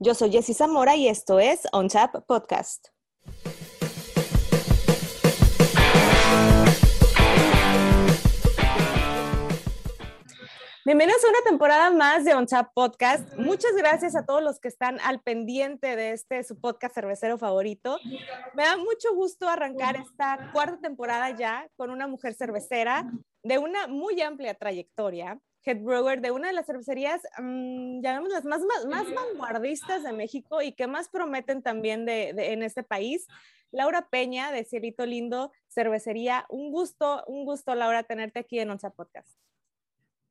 Yo soy Jessy Zamora y esto es On Tap Podcast. Bienvenidos a una temporada más de On Tap Podcast. Muchas gracias a todos los que están al pendiente de este su podcast cervecero favorito. Me da mucho gusto arrancar esta cuarta temporada ya con una mujer cervecera de una muy amplia trayectoria, head brewer de una de las cervecerías, um, llamémoslas más, más, más, vanguardistas de México y que más prometen también de, de, en este país. Laura Peña de Cielito Lindo, cervecería. Un gusto, un gusto, Laura, tenerte aquí en Onza Podcast.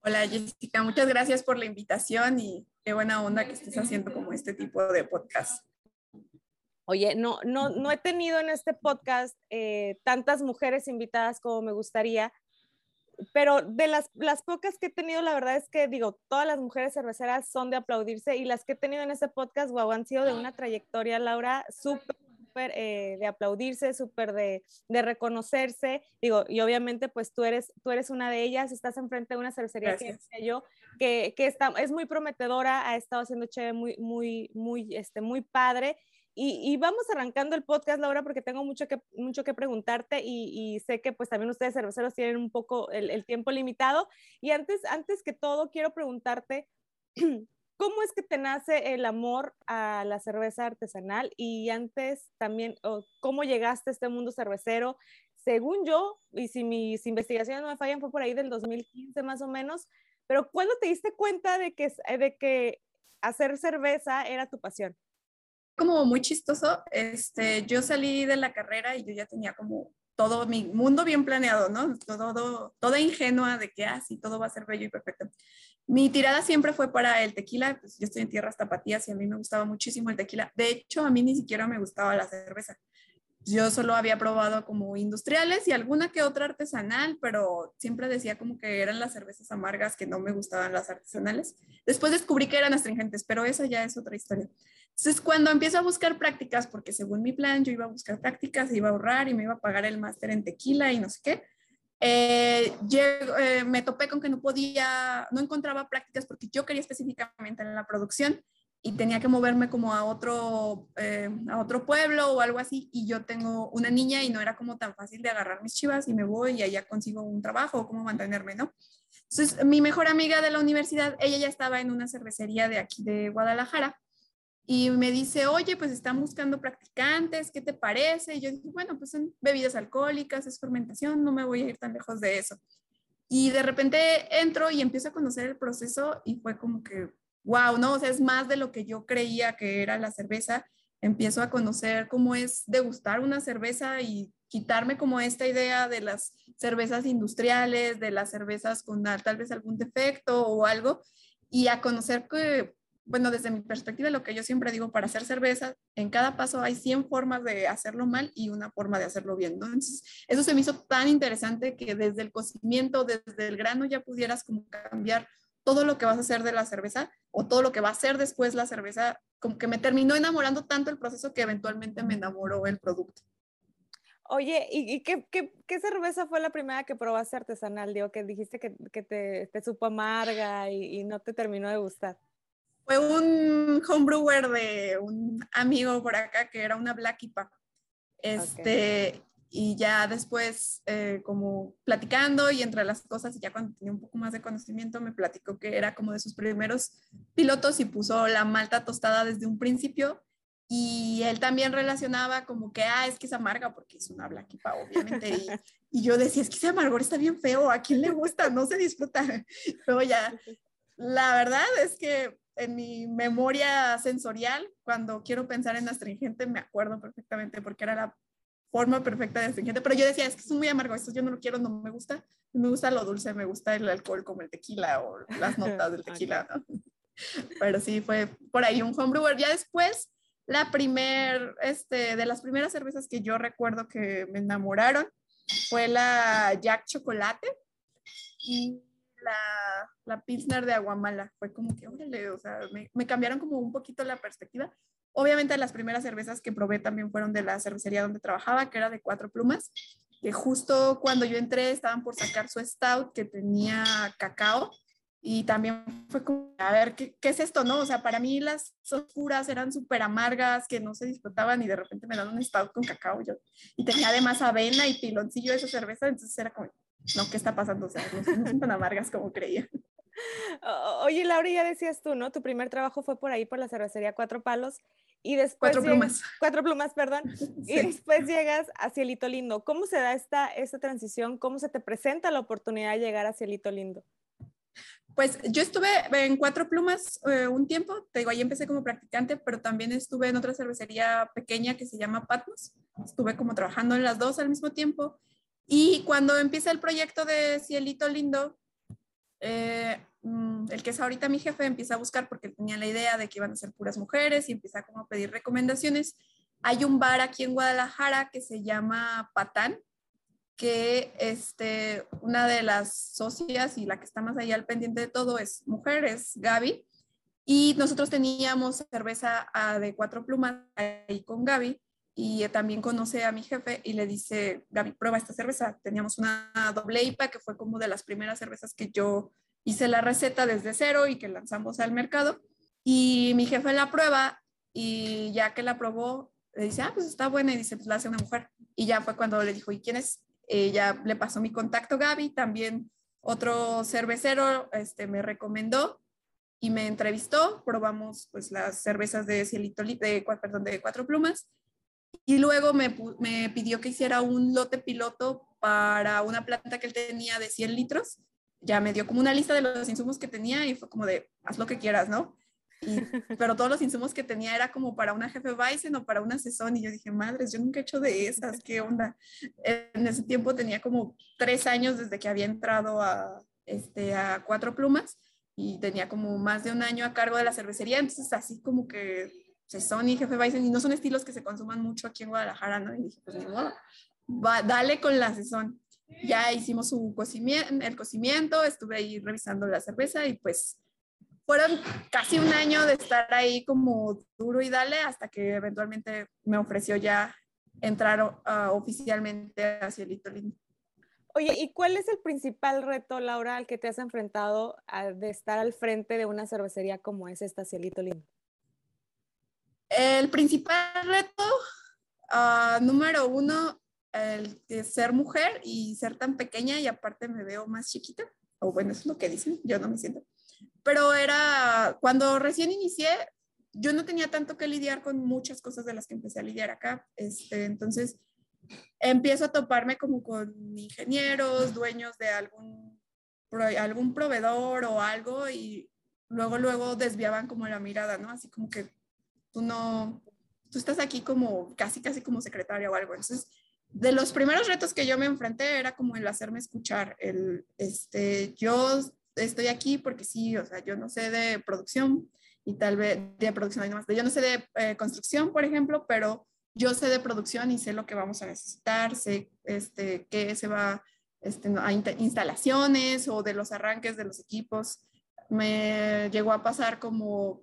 Hola Jessica, muchas gracias por la invitación y qué buena onda que estés haciendo como este tipo de podcast. Oye, no, no, no he tenido en este podcast eh, tantas mujeres invitadas como me gustaría, pero de las, las pocas que he tenido, la verdad es que digo, todas las mujeres cerveceras son de aplaudirse y las que he tenido en este podcast, wow, han sido de una trayectoria, Laura, súper súper eh, de aplaudirse, súper de, de, reconocerse. Digo, y obviamente pues tú eres, tú eres una de ellas, estás enfrente de una cervecería que yo, que, que está, es muy prometedora, ha estado haciendo chévere muy, muy, muy, este, muy padre. Y, vamos arrancando el podcast, Laura, porque tengo mucho que, mucho que preguntarte y, sé que pues también ustedes cerveceros tienen un poco el, el tiempo limitado. Y antes, antes que todo, quiero preguntarte, ¿Cómo es que te nace el amor a la cerveza artesanal? Y antes también, ¿cómo llegaste a este mundo cervecero? Según yo, y si mis investigaciones no me fallan, fue por ahí del 2015 más o menos, pero ¿cuándo te diste cuenta de que, de que hacer cerveza era tu pasión? Como muy chistoso, este, yo salí de la carrera y yo ya tenía como todo mi mundo bien planeado, ¿no? Todo, toda ingenua de que así ah, todo va a ser bello y perfecto. Mi tirada siempre fue para el tequila, pues yo estoy en tierras tapatías y a mí me gustaba muchísimo el tequila. De hecho, a mí ni siquiera me gustaba la cerveza. Yo solo había probado como industriales y alguna que otra artesanal, pero siempre decía como que eran las cervezas amargas que no me gustaban las artesanales. Después descubrí que eran astringentes, pero esa ya es otra historia. Entonces, cuando empiezo a buscar prácticas, porque según mi plan yo iba a buscar prácticas, iba a ahorrar y me iba a pagar el máster en tequila y no sé qué, eh, eh, me topé con que no podía, no encontraba prácticas porque yo quería específicamente en la producción y tenía que moverme como a otro, eh, a otro pueblo o algo así y yo tengo una niña y no era como tan fácil de agarrar mis chivas y me voy y allá consigo un trabajo o cómo mantenerme, ¿no? Entonces, mi mejor amiga de la universidad, ella ya estaba en una cervecería de aquí de Guadalajara y me dice, oye, pues están buscando practicantes, ¿qué te parece? Y yo dije, bueno, pues son bebidas alcohólicas, es fermentación, no me voy a ir tan lejos de eso. Y de repente entro y empiezo a conocer el proceso y fue como que, wow, ¿no? O sea, es más de lo que yo creía que era la cerveza. Empiezo a conocer cómo es degustar una cerveza y quitarme como esta idea de las cervezas industriales, de las cervezas con tal vez algún defecto o algo, y a conocer que bueno, desde mi perspectiva, lo que yo siempre digo, para hacer cerveza, en cada paso hay 100 formas de hacerlo mal y una forma de hacerlo bien, ¿no? Entonces, eso se me hizo tan interesante que desde el cocimiento, desde el grano, ya pudieras como cambiar todo lo que vas a hacer de la cerveza o todo lo que va a ser después la cerveza, como que me terminó enamorando tanto el proceso que eventualmente me enamoró el producto. Oye, ¿y, y qué, qué, qué, cerveza fue la primera que probaste artesanal? Digo, que dijiste que, que te, te, supo amarga y, y no te terminó de gustar. Fue un homebrewer de un amigo por acá que era una Black IPA. Este, okay. Y ya después, eh, como platicando y entre las cosas, y ya cuando tenía un poco más de conocimiento, me platicó que era como de sus primeros pilotos y puso la malta tostada desde un principio. Y él también relacionaba como que, ah, es que es amarga porque es una Black IPA, obviamente. Y, y yo decía, es que ese amargor está bien feo, ¿a quién le gusta? No se disfruta. Pero ya, la verdad es que en mi memoria sensorial, cuando quiero pensar en astringente, me acuerdo perfectamente porque era la forma perfecta de astringente, pero yo decía, es que es muy amargo, esto yo no lo quiero, no me gusta, me gusta lo dulce, me gusta el alcohol como el tequila o las notas del tequila, ¿no? Pero sí, fue por ahí un homebrewer. Ya después, la primer, este, de las primeras cervezas que yo recuerdo que me enamoraron fue la Jack Chocolate y la, la Pilsner de Aguamala. Fue como que, órale, o sea, me, me, cambiaron como un poquito la perspectiva. Obviamente las primeras cervezas que probé también fueron de la cervecería donde trabajaba, que era de cuatro plumas, que justo cuando yo entré estaban por sacar su stout que tenía cacao y también fue como, a ver, ¿qué, ¿qué, es esto, no? O sea, para mí las oscuras eran súper amargas, que no se disfrutaban y de repente me dan un stout con cacao yo, y tenía además avena y piloncillo de esa cerveza, entonces era como, no, ¿qué está pasando? O sea, no, no son tan amargas como creía. Oye, Laura, ya decías tú, ¿no? Tu primer trabajo fue por ahí, por la cervecería Cuatro Palos, y después... Cuatro plumas. Cuatro plumas, perdón. Sí. Y después llegas a Cielito Lindo. ¿Cómo se da esta, esta transición? ¿Cómo se te presenta la oportunidad de llegar a Cielito Lindo? Pues yo estuve en Cuatro Plumas eh, un tiempo, te digo, ahí empecé como practicante, pero también estuve en otra cervecería pequeña que se llama Patmos. Estuve como trabajando en las dos al mismo tiempo. Y cuando empieza el proyecto de Cielito Lindo, eh, mm, el que es ahorita mi jefe empieza a buscar porque tenía la idea de que iban a ser puras mujeres y empieza como a pedir recomendaciones. Hay un bar aquí en Guadalajara que se llama Patán, que este, una de las socias y la que está más allá al pendiente de todo es mujer, es Gaby. Y nosotros teníamos cerveza ah, de cuatro plumas ahí con Gaby y también conoce a mi jefe y le dice, Gaby, prueba esta cerveza. Teníamos una doble IPA que fue como de las primeras cervezas que yo hice la receta desde cero y que lanzamos al mercado. Y mi jefe la prueba y ya que la probó, le dice, ah, pues está buena y dice, pues la hace una mujer. Y ya fue cuando le dijo, ¿y quién es? Ella le pasó mi contacto Gaby, también otro cervecero este, me recomendó y me entrevistó, probamos pues las cervezas de cielito, de, perdón, de cuatro plumas y luego me, me, pidió que hiciera un lote piloto para una planta que él tenía de 100 litros. Ya me dio como una lista de los insumos que tenía y fue como de, haz lo que quieras, ¿no? pero todos los insumos que tenía era como para una jefe Bison o para una sesión y yo dije, madres, yo nunca he hecho de esas, ¿qué onda? En ese tiempo tenía como tres años desde que había entrado a, este, a Cuatro Plumas y tenía como más de un año a cargo de la cervecería, entonces así como que sesión y jefe Bison y no son estilos que se consuman mucho aquí en Guadalajara, ¿no? Y dije, pues ni modo, va, dale con la sesión. Ya hicimos su cocimiento, el cocimiento, estuve ahí revisando la cerveza y pues fueron casi un año de estar ahí como duro y dale hasta que eventualmente me ofreció ya entrar uh, oficialmente a Cielito Lindo. Oye, ¿y cuál es el principal reto, Laura, al que te has enfrentado de estar al frente de una cervecería como es esta Cielito Lindo? El principal reto, uh, número uno, el de ser mujer y ser tan pequeña y aparte me veo más chiquita, o bueno, eso es lo que dicen, yo no me siento pero era cuando recién inicié, yo no tenía tanto que lidiar con muchas cosas de las que empecé a lidiar acá. Este, entonces, empiezo a toparme como con ingenieros, dueños de algún, algún proveedor o algo y luego, luego desviaban como la mirada, ¿no? Así como que tú no, tú estás aquí como casi, casi como secretaria o algo. Entonces, de los primeros retos que yo me enfrenté era como el hacerme escuchar, el, este, yo estoy aquí porque sí, o sea, yo no sé de producción y tal vez de producción, más, yo no sé de eh, construcción, por ejemplo, pero yo sé de producción y sé lo que vamos a necesitar, sé este, qué se va este, a instalaciones o de los arranques de los equipos. Me llegó a pasar como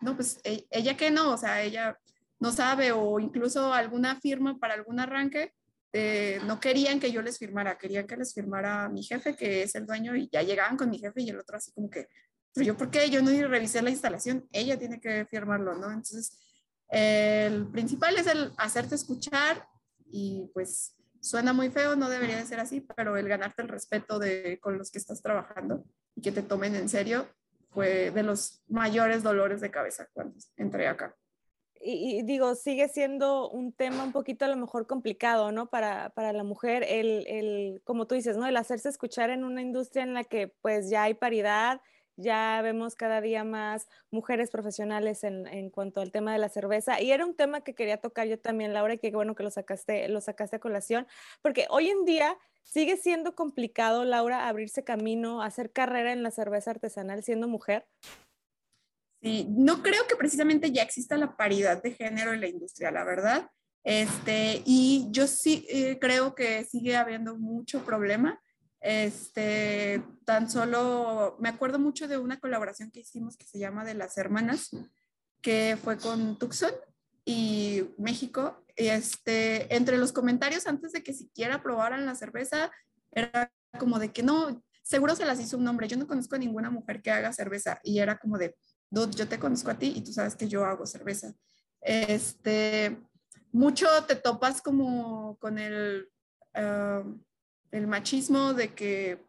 no, pues e, ella que no, o sea, ella no sabe o incluso alguna firma para algún arranque eh, no querían que yo les firmara, querían que les firmara mi jefe, que es el dueño, y ya llegaban con mi jefe y el otro así como que, pero yo, ¿por qué? Yo no revisé la instalación, ella tiene que firmarlo, ¿no? Entonces, el principal es el hacerte escuchar y pues suena muy feo, no debería de ser así, pero el ganarte el respeto de con los que estás trabajando y que te tomen en serio fue de los mayores dolores de cabeza cuando entré acá y, digo, sigue siendo un tema un poquito a lo mejor complicado, ¿no? Para, para la mujer, el, el, como tú dices, ¿no? El hacerse escuchar en una industria en la que pues ya hay paridad, ya vemos cada día más mujeres profesionales en, en, cuanto al tema de la cerveza. Y era un tema que quería tocar yo también, Laura, y qué bueno que lo sacaste, lo sacaste a colación, porque hoy en día sigue siendo complicado, Laura, abrirse camino, hacer carrera en la cerveza artesanal siendo mujer. Sí, no creo que precisamente ya exista la paridad de género en la industria, la verdad. Este, y yo sí eh, creo que sigue habiendo mucho problema. Este, tan solo me acuerdo mucho de una colaboración que hicimos que se llama de las hermanas, que fue con Tucson y México. Este, entre los comentarios antes de que siquiera probaran la cerveza, era como de que no, seguro se las hizo un hombre. Yo no conozco a ninguna mujer que haga cerveza y era como de, dude, yo te conozco a ti y tú sabes que yo hago cerveza. Este, mucho te topas como con el, ah, el machismo de que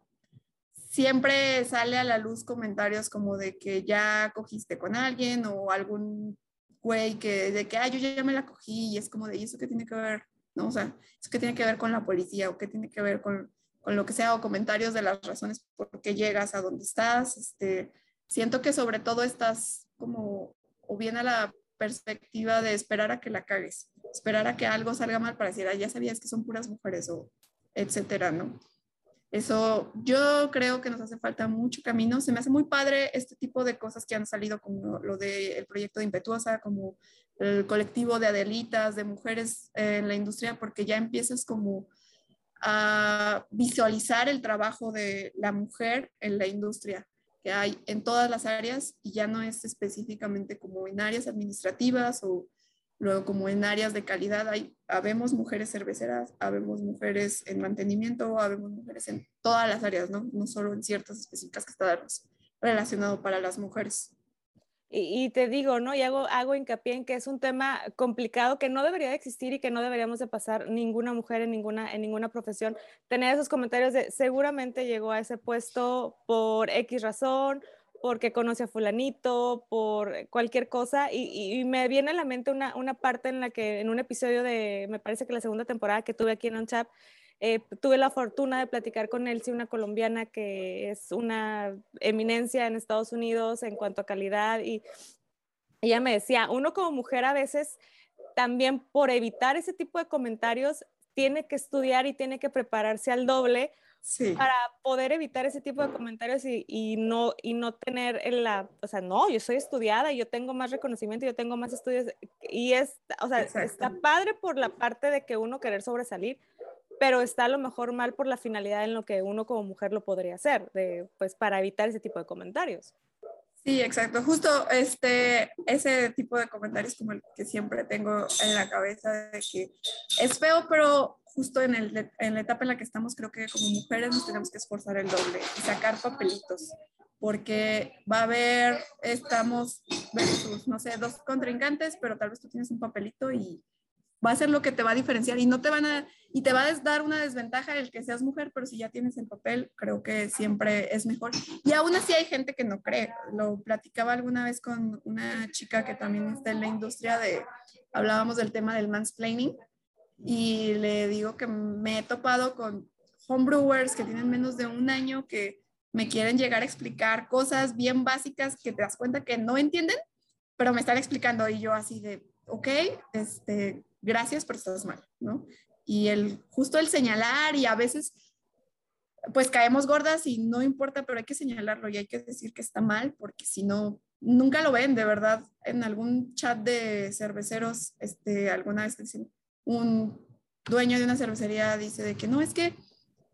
siempre sale a la luz comentarios como de que ya cogiste con alguien o algún güey que de que, ay, yo ya me la cogí y es como de, ¿y eso qué tiene que ver? ¿No? O sea, ¿eso qué tiene que ver con la policía o qué tiene que ver con, con lo que sea o comentarios de las razones por qué llegas a donde estás? Este, siento que sobre todo estás como, o bien a la perspectiva de esperar a que la cagues, esperar a que algo salga mal para decir, ah, ya sabías que son puras mujeres o etcétera, ¿no? Eso yo creo que nos hace falta mucho camino. Se me hace muy padre este tipo de cosas que han salido, como lo del proyecto de Impetuosa, como el colectivo de Adelitas, de mujeres en la industria, porque ya empiezas como a visualizar el trabajo de la mujer en la industria que hay en todas las áreas y ya no es específicamente como en áreas administrativas o luego como en áreas de calidad hay habemos mujeres cerveceras, habemos mujeres en mantenimiento, habemos mujeres en todas las áreas, ¿no? No solo en ciertas específicas que están relacionado para las mujeres. Y, te digo, ¿no? Y hago, hago hincapié en que es un tema complicado que no debería de existir y que no deberíamos de pasar ninguna mujer en ninguna, en ninguna profesión. Tener esos comentarios de seguramente llegó a ese puesto por X razón, porque conoce a fulanito, por cualquier cosa. Y, me viene a la mente una, una parte en la que en un episodio de, me parece que la segunda temporada que tuve aquí en OnChap, eh, tuve la fortuna de platicar con Elsie, una colombiana que es una eminencia en Estados Unidos en cuanto a calidad y ella me decía, uno como mujer a veces también por evitar ese tipo de comentarios tiene que estudiar y tiene que prepararse al doble para poder evitar ese tipo de comentarios y, no, y no tener la, o sea, no, yo soy estudiada, yo tengo más reconocimiento, yo tengo más estudios y es, o sea, está padre por la parte de que uno querer sobresalir, pero está a lo mejor mal por la finalidad en lo que uno como mujer lo podría hacer, de, pues para evitar ese tipo de comentarios. Sí, exacto. Justo este, ese tipo de comentarios como el que siempre tengo en la cabeza de que es feo, pero justo en, el, en la etapa en la que estamos, creo que como mujeres nos tenemos que esforzar el doble y sacar papelitos, porque va a haber, estamos versus, no sé, dos contrincantes, pero tal vez tú tienes un papelito y va a ser lo que te va a diferenciar y no te van a, y te va a dar una desventaja el que seas mujer, pero si ya tienes el papel, creo que siempre es mejor. Y aún así hay gente que no cree. Lo platicaba alguna vez con una chica que también está en la industria de, hablábamos del tema del mansplaining y le digo que me he topado con homebrewers que tienen menos de un año que me quieren llegar a explicar cosas bien básicas que te das cuenta que no entienden, pero me están explicando y yo así de, ok, este, gracias, pero estás mal, ¿no? Y el, justo el señalar y a veces pues caemos gordas y no importa, pero hay que señalarlo y hay que decir que está mal porque si no, nunca lo ven, de verdad. En algún chat de cerveceros, este, alguna vez dicen, un dueño de una cervecería dice de que no, es que,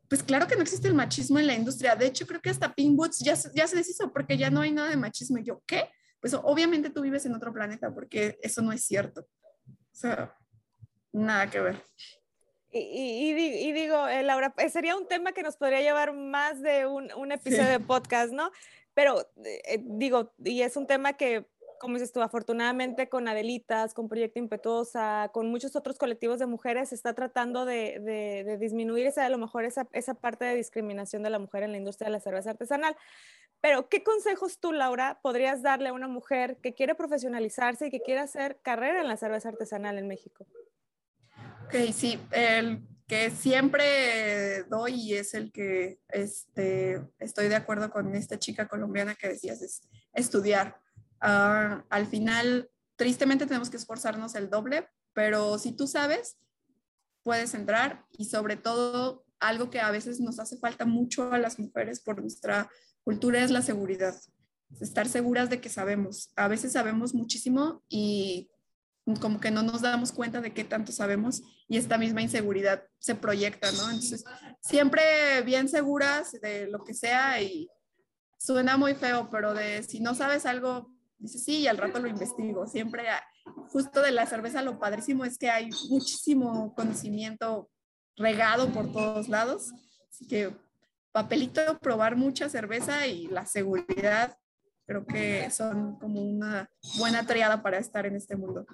pues claro que no existe el machismo en la industria. De hecho, creo que hasta Pink Boots ya, ya se deshizo porque ya no hay nada de machismo. Y yo, ¿qué? Pues obviamente tú vives en otro planeta porque eso no es cierto. O sea, nada que ver. Y, y, digo, eh, Laura, eh, sería un tema que nos podría llevar más de un, un episodio de podcast, ¿no? Pero eh, digo, y es un tema que, como dices tú, afortunadamente con Adelitas, con Proyecto Impetuosa, con muchos otros colectivos de mujeres, se está tratando de, de, de disminuir esa, a lo mejor esa, esa parte de discriminación de la mujer en la industria de la cerveza artesanal. Pero, ¿qué consejos tú, Laura, podrías darle a una mujer que quiere profesionalizarse y que quiere hacer carrera en la cerveza artesanal en México? Ok, sí, el que siempre doy y es el que este, estoy de acuerdo con esta chica colombiana que decías, es estudiar. Ah, al final, tristemente tenemos que esforzarnos el doble, pero si tú sabes, puedes entrar y sobre todo algo que a veces nos hace falta mucho a las mujeres por nuestra cultura es la seguridad. Estar seguras de que sabemos. A veces sabemos muchísimo y como que no nos damos cuenta de qué tanto sabemos y esta misma inseguridad se proyecta, ¿no? Entonces, siempre bien seguras de lo que sea y suena muy feo, pero de si no sabes algo, dices sí y al rato lo investigo. Siempre, justo de la cerveza, lo padrísimo es que hay muchísimo conocimiento regado por todos lados, así que papelito, probar mucha cerveza y la seguridad creo que son como una buena triada para estar en este mundo.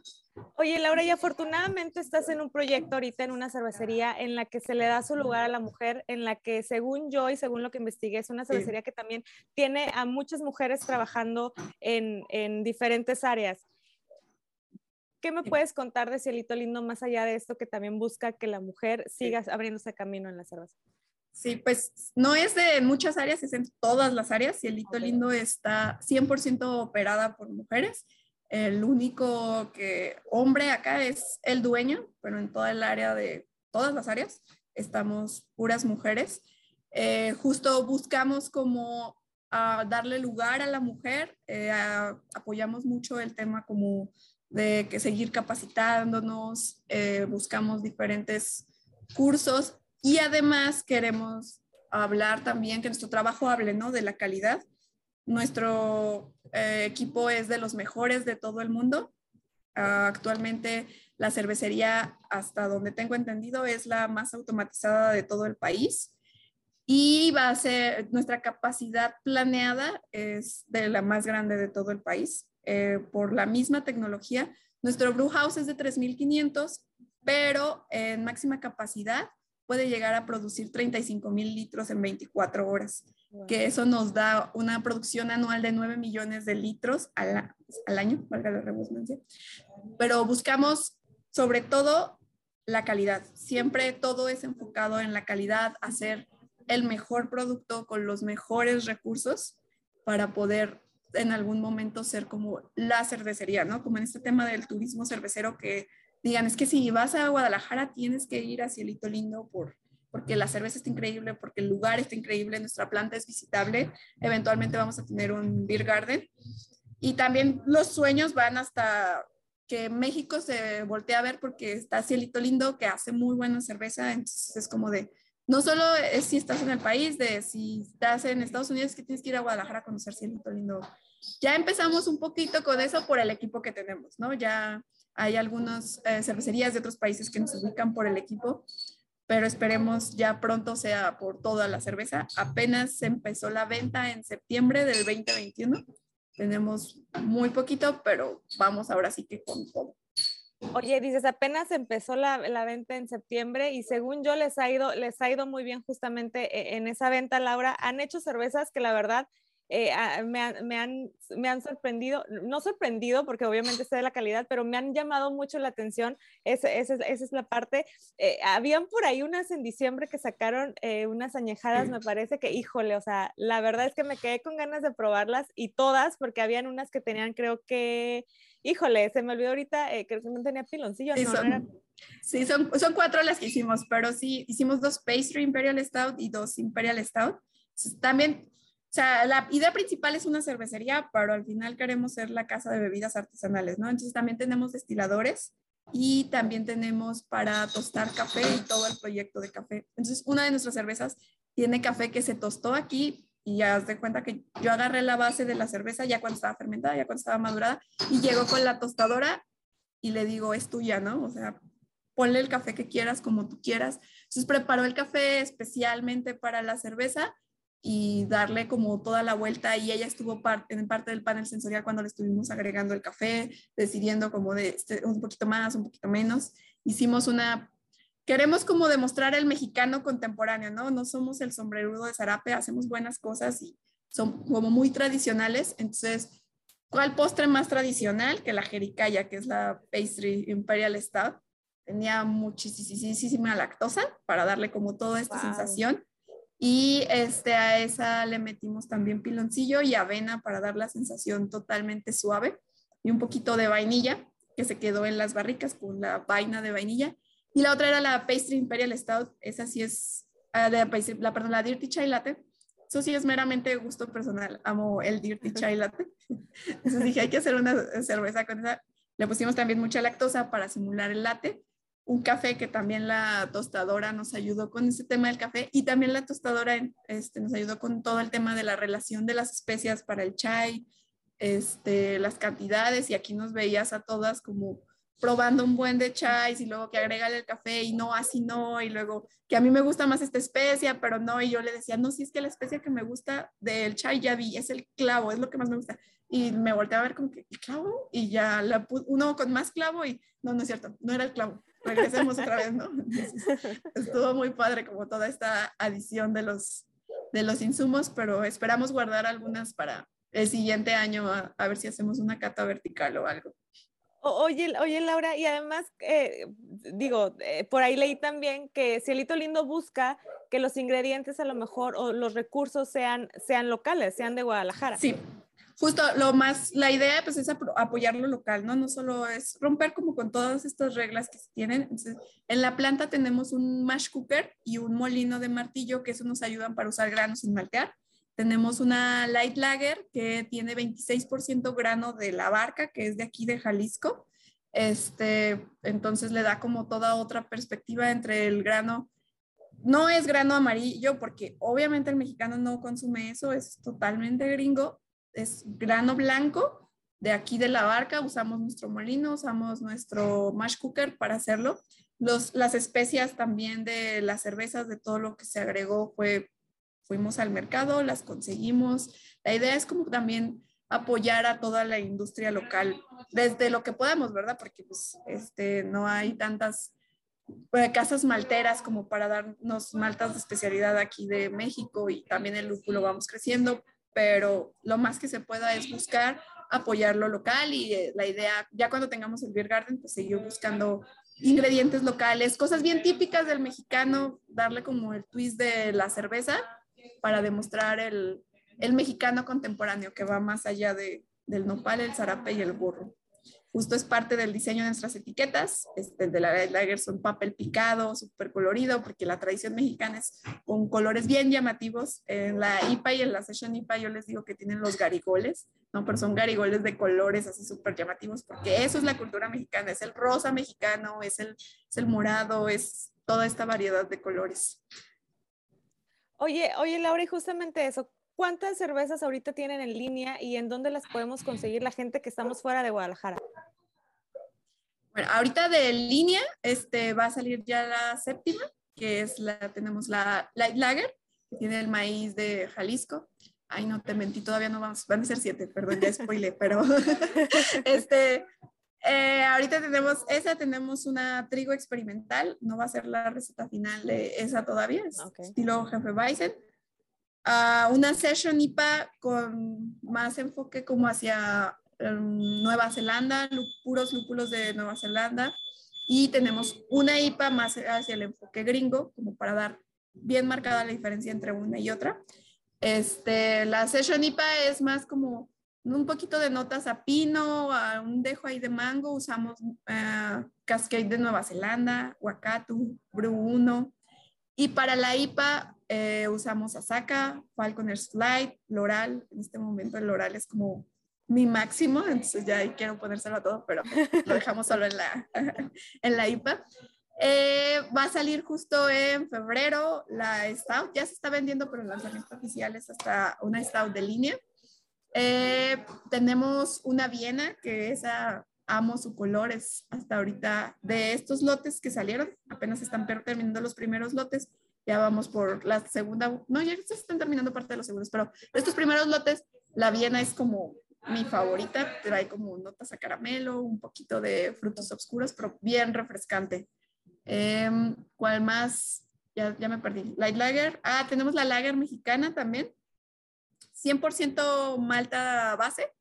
Oye, Laura, y afortunadamente estás en un proyecto ahorita en una cervecería en la que se le da su lugar a la mujer, en la que según yo y según lo que investigué, es una cervecería que también tiene a muchas mujeres trabajando en, en diferentes áreas. ¿Qué me puedes contar de Cielito Lindo más allá de esto que también busca que la mujer siga abriéndose camino en la cerveza? Sí, pues no es de muchas áreas, es en todas las áreas. Cielito Lindo está 100% operada por mujeres. El único que hombre acá es el dueño, pero en toda el área de todas las áreas estamos puras mujeres. Eh, justo buscamos como darle lugar a la mujer, eh, apoyamos mucho el tema como de que seguir capacitándonos, eh, buscamos diferentes cursos y además queremos hablar también, que nuestro trabajo hable, ¿no? De la calidad. Nuestro eh, equipo es de los mejores de todo el mundo. Uh, actualmente la cervecería, hasta donde tengo entendido, es la más automatizada de todo el país. Y va a ser, nuestra capacidad planeada es de la más grande de todo el país. Eh, por la misma tecnología, nuestro brew house es de 3.500, pero en máxima capacidad puede llegar a producir 35 mil litros en 24 horas, que eso nos da una producción anual de 9 millones de litros al, al año, valga la redundancia. Pero buscamos sobre todo la calidad. Siempre todo es enfocado en la calidad, hacer el mejor producto con los mejores recursos para poder en algún momento ser como la cervecería, ¿no? Como en este tema del turismo cervecero que digan, es que si vas a Guadalajara tienes que ir a Cielito Lindo por, porque la cerveza está increíble, porque el lugar está increíble, nuestra planta es visitable, eventualmente vamos a tener un beer garden. Y también los sueños van hasta que México se voltea a ver porque está Cielito Lindo, que hace muy buena cerveza, entonces es como de, no solo es si estás en el país, de si estás en Estados Unidos, que tienes que ir a Guadalajara a conocer Cielito Lindo. Ya empezamos un poquito con eso por el equipo que tenemos, ¿no? Ya hay algunas eh, cervecerías de otros países que nos ubican por el equipo, pero esperemos ya pronto sea por toda la cerveza. Apenas empezó la venta en septiembre del 2021. Tenemos muy poquito, pero vamos ahora sí que con todo. Oye, dices, apenas empezó la, la, venta en septiembre y según yo les ha ido, les ha ido muy bien justamente eh, en esa venta, Laura. Han hecho cervezas que la verdad eh, me, han, me, han, me, han, sorprendido, no sorprendido porque obviamente sé de la calidad, pero me han llamado mucho la atención, esa, esa, esa es la parte. Eh, habían por ahí unas en diciembre que sacaron eh, unas añejadas, me parece que, híjole, o sea, la verdad es que me quedé con ganas de probarlas y todas, porque habían unas que tenían, creo que, híjole, se me olvidó ahorita, creo que no tenía piloncillo. Sí, no, son, no era... sí son, son cuatro las que hicimos, pero sí, hicimos dos Pastry Imperial Stout y dos Imperial Stout. También sea, la idea principal es una cervecería, pero al final queremos ser la casa de bebidas artesanales, ¿no? Entonces también tenemos destiladores y también tenemos para tostar café y todo el proyecto de café. Entonces, una de nuestras cervezas tiene café que se tostó aquí y ya has de cuenta que yo agarré la base de la cerveza ya cuando estaba fermentada, ya cuando estaba madurada y llego con la tostadora y le digo, es tuya, ¿no? O sea, ponle el café que quieras, como tú quieras. Entonces preparó el café especialmente para la cerveza y darle como toda la vuelta y ella estuvo en parte del panel sensorial cuando le estuvimos agregando el café, decidiendo como de este, un poquito más, un poquito menos. Hicimos una, queremos como demostrar el mexicano contemporáneo, ¿no? No somos el sombrerudo de zarape, hacemos buenas cosas y son como muy tradicionales. Entonces, ¿cuál postre más tradicional que la jericaya, que es la pastry imperial stout? Tenía muchísima lactosa para darle como toda esta sensación y este, a esa le metimos también piloncillo y avena para dar la sensación totalmente suave y un poquito de vainilla que se quedó en las barricas con la vaina de vainilla. Y la otra era la Pastry Imperial Stout, esa sí es, uh, de, la, perdón, la Dirty Chai Latte. Eso sí es meramente gusto personal, amo el Dirty Chai Latte. Entonces dije, hay que hacer una cerveza con esa. Le pusimos también mucha lactosa para simular el latte un café que también la tostadora nos ayudó con ese tema del café y también la tostadora este, nos ayudó con todo el tema de la relación de las especias para el chai, este, las cantidades y aquí nos veías a todas como probando un buen de chai y luego que agrégale el café y no, así no, y luego que a mí me gusta más esta especia, pero no, y yo le decía, no, si es que la especia que me gusta del chai ya vi, es el clavo, es lo que más me gusta. Y me volteé a ver como que, ¿el clavo? Y ya la uno con más clavo y no, no es cierto, no era el clavo. Regresemos otra vez, ¿no? estuvo muy padre como toda esta adición de los, de los insumos, pero esperamos guardar algunas para el siguiente año a, a ver si hacemos una cata vertical o algo. Oye, oye, Laura, y además, eh, digo, eh, por ahí leí también que Cielito Lindo busca que los ingredientes a lo mejor o los recursos sean, sean locales, sean de Guadalajara. Sí, justo lo más, la idea pues es apoyar lo local, ¿no? No solo es romper como con todas estas reglas que se tienen. en la planta tenemos un mash cooker y un molino de martillo que eso nos ayudan para usar granos sin maltear. Tenemos una light lager que tiene 26% grano de la barca, que es de aquí de Jalisco. Este, entonces le da como toda otra perspectiva entre el grano. No es grano amarillo porque obviamente el mexicano no consume eso, es totalmente gringo. Es grano blanco de aquí de la barca. Usamos nuestro molino, usamos nuestro mash cooker para hacerlo. Los, las especias también de las cervezas, de todo lo que se agregó fue fuimos al mercado, las conseguimos. La idea es como también apoyar a toda la industria local desde lo que podamos, ¿verdad? Porque pues este, no hay tantas eh, casas malteras como para darnos maltas de especialidad aquí de México y también el lúpulo vamos creciendo, pero lo más que se pueda es buscar apoyar lo local y eh, la idea, ya cuando tengamos el Beer Garden, pues seguir buscando ingredientes locales, cosas bien típicas del mexicano, darle como el twist de la cerveza para demostrar el, el mexicano contemporáneo que va más allá de, del nopal, el zarape y el burro. Justo es parte del diseño de nuestras etiquetas. Este, de la Lager son papel picado, súper colorido, porque la tradición mexicana es con colores bien llamativos. En la IPA y en la Session IPA yo les digo que tienen los garigoles, ¿no? Pero son garigoles de colores así súper llamativos, porque eso es la cultura mexicana. Es el rosa mexicano, es el, es el morado, es toda esta variedad de colores. Oye, oye, Laura, y justamente eso, ¿cuántas cervezas ahorita tienen en línea y en dónde las podemos conseguir la gente que estamos fuera de Guadalajara? Bueno, ahorita de línea este, va a salir ya la séptima, que es la, tenemos la Light Lager, que tiene el maíz de Jalisco. Ay, no te mentí, todavía no vamos, van a ser siete, perdón, ya spoilé, pero este, eh, ahorita tenemos esa, tenemos una trigo experimental, no va a ser la receta final de esa todavía, es estilo Jefe Bison. Uh, una session IPA con más enfoque como hacia Nueva Zelanda, puros lúpulos de Nueva Zelanda. Y tenemos una IPA más hacia el enfoque gringo, como para dar bien marcada la diferencia entre una y otra. Este, la session IPA es más como un poquito de notas a pino, a un dejo ahí de mango, usamos uh, Cascade de Nueva Zelanda, Wakatu, Brew 1. Y para la IPA eh, usamos Asaka, Falconer's Flight, Loral. En este momento el Loral es como mi máximo, entonces ya quiero ponérselo a todo, pero lo dejamos solo en la, en la IPA. Eh, va a salir justo en febrero la Stout, ya se está vendiendo, pero el lanzamiento oficial es hasta una Stout de línea. Eh, tenemos una Viena, que esa amo su color, es hasta ahorita de estos lotes que salieron, apenas están terminando los primeros lotes, ya vamos por la segunda, no, ya se están terminando parte de los segundos, pero estos primeros lotes, la Viena es como mi favorita, trae como notas a caramelo, un poquito de frutos oscuros, pero bien refrescante. Em, ¿Cuál más? Ya, ya me perdí. Light Lager. Ah, tenemos la Lager mexicana también. 100% malta base.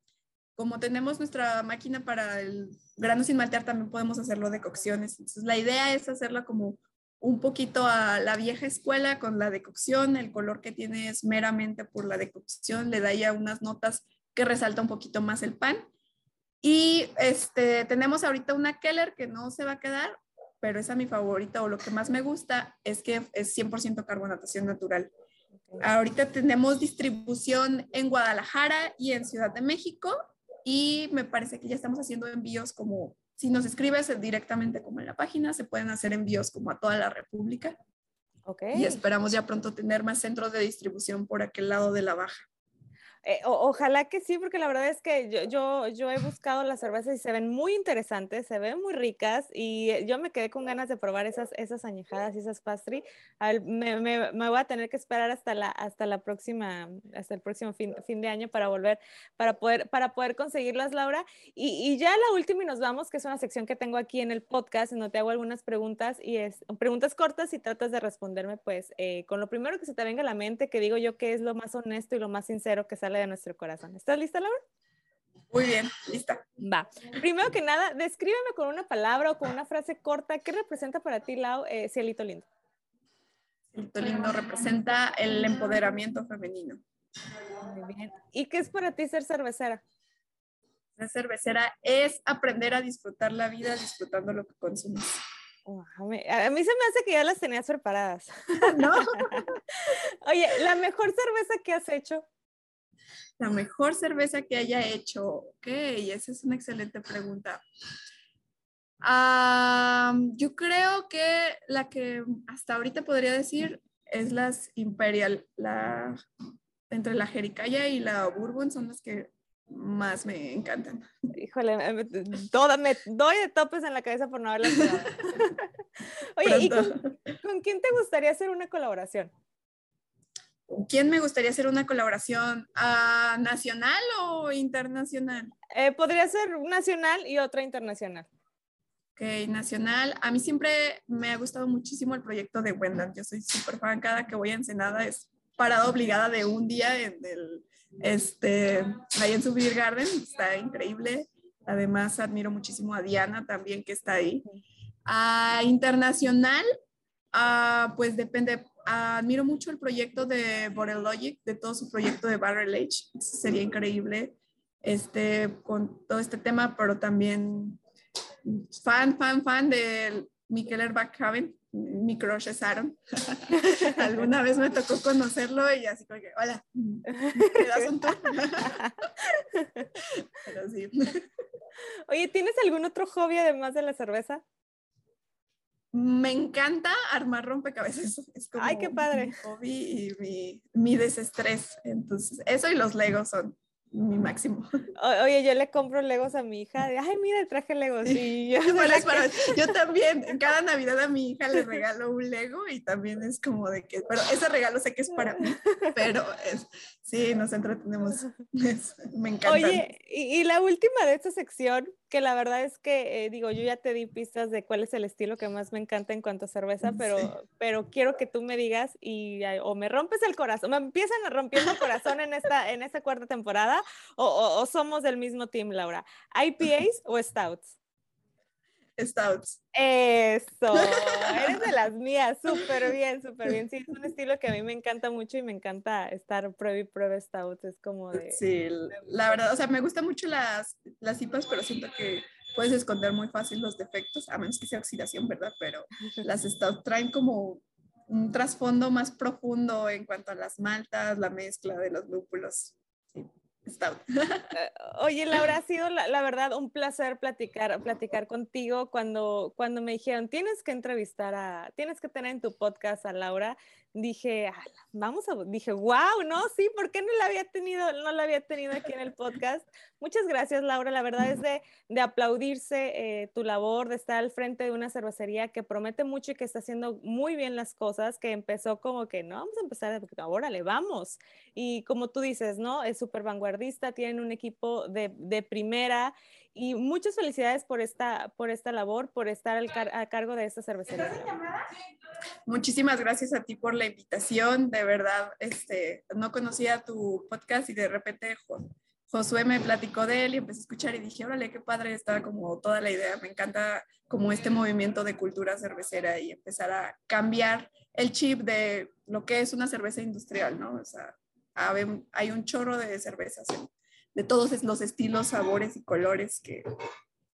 Como tenemos nuestra máquina para el grano sin maltear, también podemos hacerlo de cocciones. Entonces, la idea es hacerla como un poquito a la vieja escuela con la decocción. El color que tiene es meramente por la decocción. Le da ya unas notas que resalta un poquito más el pan. Y este, tenemos ahorita una Keller que no se va a quedar, pero esa mi favorita o lo que más me gusta es que es 100% carbonatación natural. Ahorita tenemos distribución en Guadalajara y en Ciudad de México y me parece que ya estamos haciendo envíos como, si nos escribes directamente como en la página, se pueden hacer envíos como a toda la República. Okay. Y esperamos ya pronto tener más centros de distribución por aquel lado de la baja. Eh, ojalá que sí, porque la verdad es que yo, yo, yo, he buscado las cervezas y se ven muy interesantes, se ven muy ricas y yo me quedé con ganas de probar esas, esas añejadas y esas pastry. Me, me, me, voy a tener que esperar hasta la, hasta la próxima, hasta el próximo fin, fin de año para volver, para poder, para poder conseguirlas, Laura. Y, y, ya la última y nos vamos, que es una sección que tengo aquí en el podcast, en donde te hago algunas preguntas y es preguntas cortas y tratas de responderme pues eh, con lo primero que se te venga a la mente, que digo yo que es lo más honesto y lo más sincero que sale de nuestro corazón. ¿Estás lista, Laura? Muy bien, lista. Va. Primero que nada, descríbeme con una palabra o con una frase corta, ¿qué representa para ti, Lau, eh, Cielito Lindo? Cielito Lindo representa el empoderamiento femenino. Muy bien. ¿Y qué es para ti ser cervecera? Ser cervecera es aprender a disfrutar la vida disfrutando lo que consumes. a mí se me hace que ya las tenías preparadas. ¿No? Oye, ¿la mejor cerveza que has hecho? La mejor cerveza que haya hecho. Ok, esa es una excelente pregunta. yo creo que la que hasta ahorita podría decir es las Imperial. La, entre la Jericaya y la Bourbon son las que más me encantan. Híjole, toda, me doy de topes en la cabeza por no haberlas. Oye, ¿y con, quién te gustaría hacer una colaboración? ¿Con quién me gustaría hacer una colaboración? ¿A ¿Nacional o internacional? Eh, podría ser nacional y otra internacional. Ok, nacional. A mí siempre me ha gustado muchísimo el proyecto de Wendan. Yo soy súper fan. Cada que voy a Ensenada es parada obligada de un día en el, este, ahí en su Beer Garden. Está increíble. Además, admiro muchísimo a Diana también que está ahí. A internacional, ah, pues depende admiro mucho el proyecto de Logic, de todo su proyecto de Barrel Age. Sería increíble este, con todo este tema, pero también fan, fan, fan de Mikel Backhaven. Mi crush es Aaron. Alguna vez me tocó conocerlo y así como que, hola, ¿qué das un. Oye, ¿tienes algún otro hobby además de la cerveza? Me encanta armar rompecabezas. Es como Ay, qué padre. mi hobby y mi, mi desestrés. Entonces, eso y los Legos son mi máximo. oye, yo le compro Legos a mi hija, de, ay, mira, traje Legos. Y yo, yo también, cada Navidad a mi hija le regalo un Lego y también es como de que, pero ese regalo sé que es para mí, pero es, sí, nos entretenemos. me encanta. Oye, y, y, la última de esta sección, que la verdad es que, eh, digo, yo ya te di pistas de cuál es el estilo que más me encanta en cuanto a cerveza, pero, pero quiero que tú me digas y o me rompes el corazón, me empiezan a romper el corazón en esta, en esta cuarta temporada, o, o, somos del mismo team, Laura. ¿IPAs o Stouts? Stouts. Eso, eres de las mías, súper bien, súper bien. Sí, es un estilo que a mí me encanta mucho y me encanta estar prueba y prueba Stouts, es como de... Sí, la verdad, o sea, me gustan mucho las, las IPAs, pero siento que puedes esconder muy fácil los defectos, a menos que sea oxidación, ¿verdad? Pero las Stouts traen como un trasfondo más profundo en cuanto a las maltas, la mezcla de los lúpulos. Eh, oye, Laura, ha sido la, verdad un placer platicar, platicar contigo. Cuando, cuando me dijeron, tienes que entrevistar a, tienes que tener en tu podcast a Laura dije, ah, vamos a, dije, wow, no, sí, ¿por qué no la había tenido, no la había tenido aquí en el podcast? Muchas gracias, Laura. La verdad es de, de aplaudirse eh, tu labor, de estar al frente de una cervecería que promete mucho y que está haciendo muy bien las cosas, que empezó como que, no, vamos a empezar, ahora le vamos. Y como tú dices, ¿no? Es súper vanguardista, tienen un equipo de, de primera y muchas felicidades por esta, por esta labor, por estar a cargo de esta cervecería. Muchísimas gracias a ti por la invitación, de verdad, este, no conocía tu podcast y de repente Josué me platicó de él y empecé a escuchar y dije, órale, qué padre, está como toda la idea, me encanta como este movimiento de cultura cervecera y empezar a cambiar el chip de lo que es una cerveza industrial, ¿no? O sea, hay un chorro de cervezas en, de todos los estilos, sabores y colores que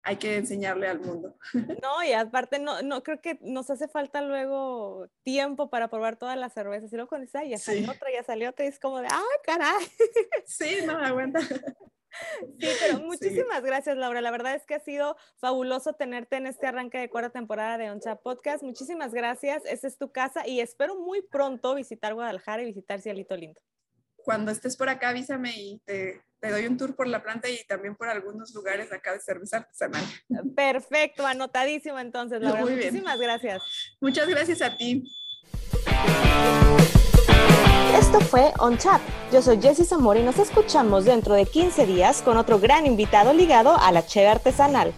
hay que enseñarle al mundo. No, y aparte no, no creo que nos hace falta luego tiempo para probar todas las cervezas. Y luego cuando dices, ya salió otra, ya salió otra, y es como de, ¡ah, caray! Sí, no me aguanta. Sí, pero muchísimas gracias, Laura. La verdad es que ha sido fabuloso tenerte en este arranque de cuarta temporada de Oncha Podcast. Muchísimas gracias. Esta es tu casa y espero muy pronto visitar Guadalajara y visitar Cielito Lindo. cuando estés por acá avísame y te, te doy un tour por la planta y también por algunos lugares acá de cerveza artesanal. Perfecto, anotadísimo entonces, Laura. Muy Muchísimas gracias. Muchas gracias a ti. Esto fue On Chat. Yo soy Jessie Zamora y nos escuchamos dentro de 15 días con otro gran invitado ligado a la cheve artesanal.